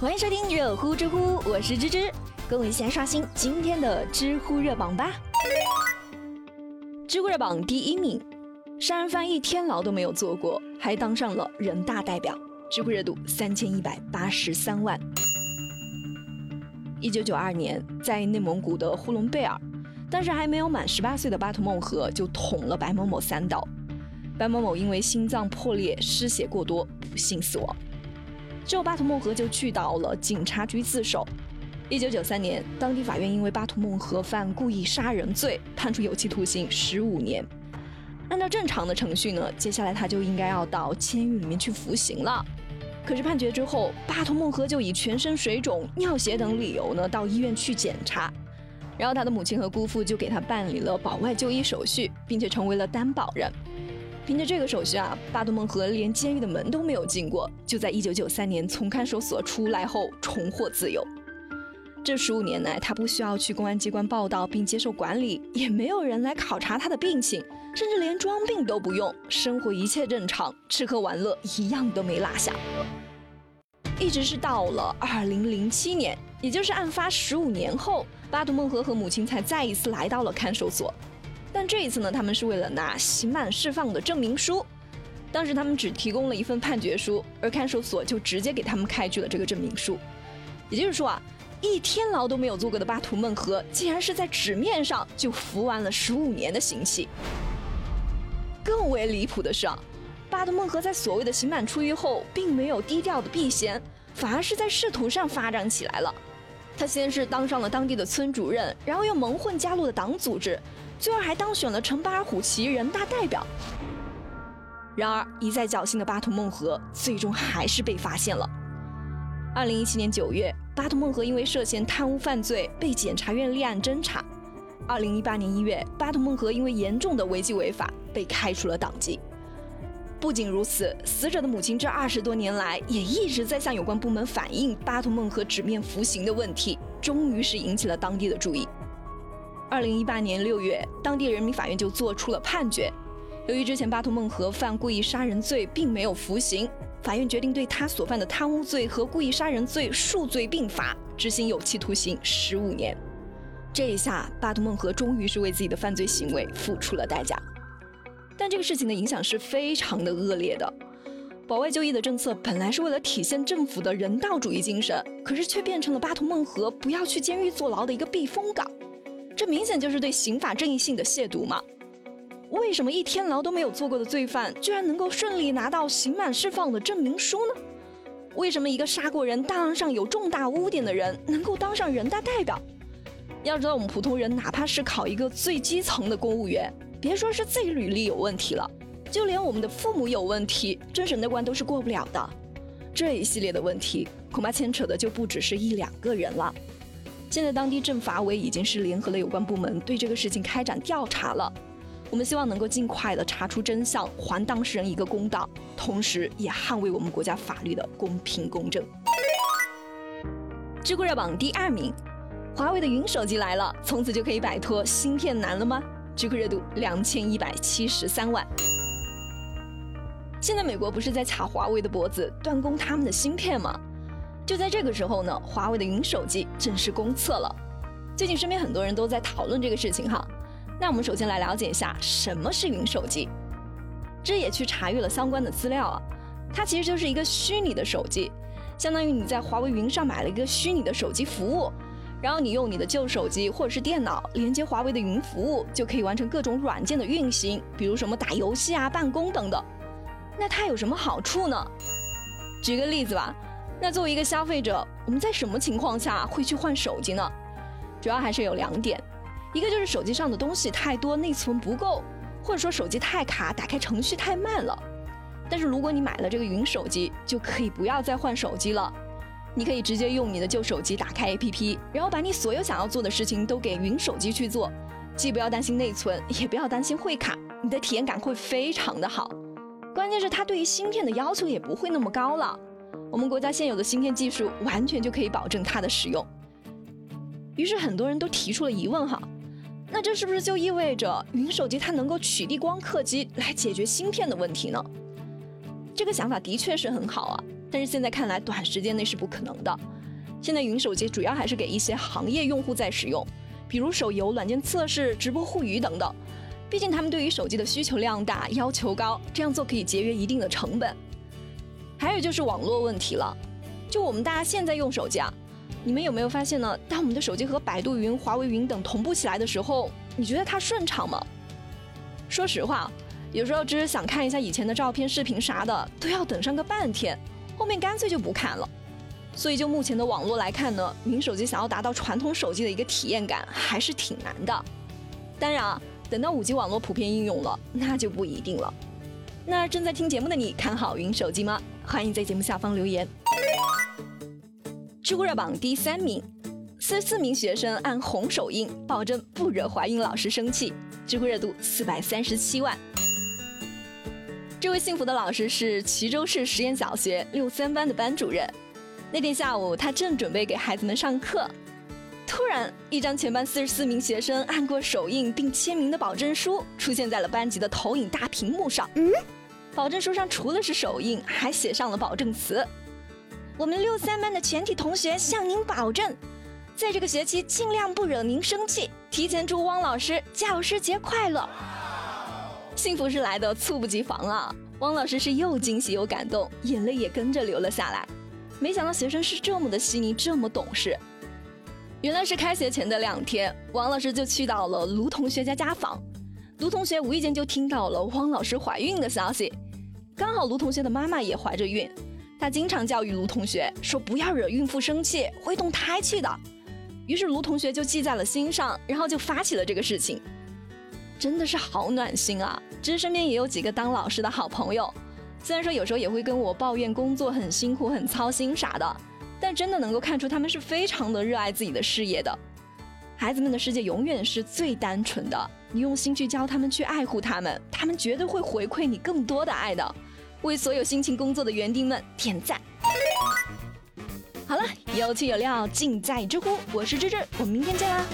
欢迎收听热乎知乎，我是芝芝，跟我一起来刷新今天的知乎热榜吧。知乎热榜第一名，杀人犯一天牢都没有坐过，还当上了人大代表，知乎热度三千一百八十三万。一九九二年，在内蒙古的呼伦贝尔，当时还没有满十八岁的巴图孟和就捅了白某某三刀，白某某因为心脏破裂、失血过多，不幸死亡。之后，巴图孟和就去到了警察局自首。一九九三年，当地法院因为巴图孟和犯故意杀人罪，判处有期徒刑十五年。按照正常的程序呢，接下来他就应该要到监狱里面去服刑了。可是判决之后，巴图孟和就以全身水肿、尿血等理由呢，到医院去检查，然后他的母亲和姑父就给他办理了保外就医手续，并且成为了担保人。凭着这个手续啊，巴图孟和连监狱的门都没有进过，就在1993年从看守所出来后重获自由。这十五年来，他不需要去公安机关报道并接受管理，也没有人来考察他的病情，甚至连装病都不用，生活一切正常，吃喝玩乐一样都没落下。一直是到了二零零七年，也就是案发十五年后，巴图孟和和母亲才再一次来到了看守所。但这一次呢，他们是为了拿刑满释放的证明书。当时他们只提供了一份判决书，而看守所就直接给他们开具了这个证明书。也就是说啊，一天牢都没有坐过的巴图孟和，竟然是在纸面上就服完了十五年的刑期。更为离谱的是啊。巴图孟和在所谓的刑满出狱后，并没有低调的避嫌，反而是在仕途上发展起来了。他先是当上了当地的村主任，然后又蒙混加入了党组织，最后还当选了陈巴尔虎旗人大代表。然而一再侥幸的巴图孟和，最终还是被发现了。二零一七年九月，巴图孟和因为涉嫌贪污犯罪被检察院立案侦查。二零一八年一月，巴图孟和因为严重的违纪违法被开除了党籍。不仅如此，死者的母亲这二十多年来也一直在向有关部门反映巴图孟和纸面服刑的问题，终于是引起了当地的注意。二零一八年六月，当地人民法院就作出了判决，由于之前巴图孟和犯故意杀人罪并没有服刑，法院决定对他所犯的贪污罪和故意杀人罪数罪并罚，执行有期徒刑十五年。这一下，巴图孟和终于是为自己的犯罪行为付出了代价。但这个事情的影响是非常的恶劣的。保外就医的政策本来是为了体现政府的人道主义精神，可是却变成了巴图孟和不要去监狱坐牢的一个避风港。这明显就是对刑法正义性的亵渎嘛？为什么一天牢都没有坐过的罪犯，居然能够顺利拿到刑满释放的证明书呢？为什么一个杀过人、档案上有重大污点的人，能够当上人大代表？要知道，我们普通人哪怕是考一个最基层的公务员。别说是自己履历有问题了，就连我们的父母有问题，政审那关都是过不了的。这一系列的问题，恐怕牵扯的就不只是一两个人了。现在当地政法委已经是联合了有关部门对这个事情开展调查了。我们希望能够尽快的查出真相，还当事人一个公道，同时也捍卫我们国家法律的公平公正。知乎热榜第二名，华为的云手机来了，从此就可以摆脱芯片难了吗？知乎热度两千一百七十三万。现在美国不是在卡华为的脖子，断供他们的芯片吗？就在这个时候呢，华为的云手机正式公测了。最近身边很多人都在讨论这个事情哈。那我们首先来了解一下什么是云手机。这也去查阅了相关的资料啊，它其实就是一个虚拟的手机，相当于你在华为云上买了一个虚拟的手机服务。然后你用你的旧手机或者是电脑连接华为的云服务，就可以完成各种软件的运行，比如什么打游戏啊、办公等等。那它有什么好处呢？举个例子吧，那作为一个消费者，我们在什么情况下会去换手机呢？主要还是有两点，一个就是手机上的东西太多，内存不够，或者说手机太卡，打开程序太慢了。但是如果你买了这个云手机，就可以不要再换手机了。你可以直接用你的旧手机打开 APP，然后把你所有想要做的事情都给云手机去做，既不要担心内存，也不要担心会卡，你的体验感会非常的好。关键是它对于芯片的要求也不会那么高了，我们国家现有的芯片技术完全就可以保证它的使用。于是很多人都提出了疑问哈，那这是不是就意味着云手机它能够取缔光刻机来解决芯片的问题呢？这个想法的确是很好啊。但是现在看来，短时间内是不可能的。现在云手机主要还是给一些行业用户在使用，比如手游、软件测试、直播互娱等等。毕竟他们对于手机的需求量大，要求高，这样做可以节约一定的成本。还有就是网络问题了，就我们大家现在用手机啊，你们有没有发现呢？当我们的手机和百度云、华为云等同步起来的时候，你觉得它顺畅吗？说实话。有时候只是想看一下以前的照片、视频啥的，都要等上个半天，后面干脆就不看了。所以就目前的网络来看呢，云手机想要达到传统手机的一个体验感，还是挺难的。当然啊，等到五 G 网络普遍应用了，那就不一定了。那正在听节目的你，看好云手机吗？欢迎在节目下方留言。知乎热榜第三名，四十四名学生按红手印，保证不惹怀孕老师生气，知乎热度四百三十七万。这位幸福的老师是衢州市实验小学六三班的班主任。那天下午，他正准备给孩子们上课，突然，一张全班四十四名学生按过手印并签名的保证书出现在了班级的投影大屏幕上。嗯，保证书上除了是手印，还写上了保证词：“我们六三班的全体同学向您保证，在这个学期尽量不惹您生气。提前祝汪老师教师节快乐。”幸福是来的猝不及防啊！汪老师是又惊喜又感动，眼泪也跟着流了下来。没想到学生是这么的细腻，这么懂事。原来是开学前的两天，王老师就去到了卢同学家家访。卢同学无意间就听到了汪老师怀孕的消息，刚好卢同学的妈妈也怀着孕，她经常教育卢同学说不要惹孕妇生气，会动胎气的。于是卢同学就记在了心上，然后就发起了这个事情。真的是好暖心啊！其实身边也有几个当老师的好朋友，虽然说有时候也会跟我抱怨工作很辛苦、很操心啥的，但真的能够看出他们是非常的热爱自己的事业的。孩子们的世界永远是最单纯的，你用心去教他们、去爱护他们，他们绝对会回馈你更多的爱的。为所有辛勤工作的园丁们点赞！好了，有趣有料尽在知乎，我是芝芝，我们明天见啦！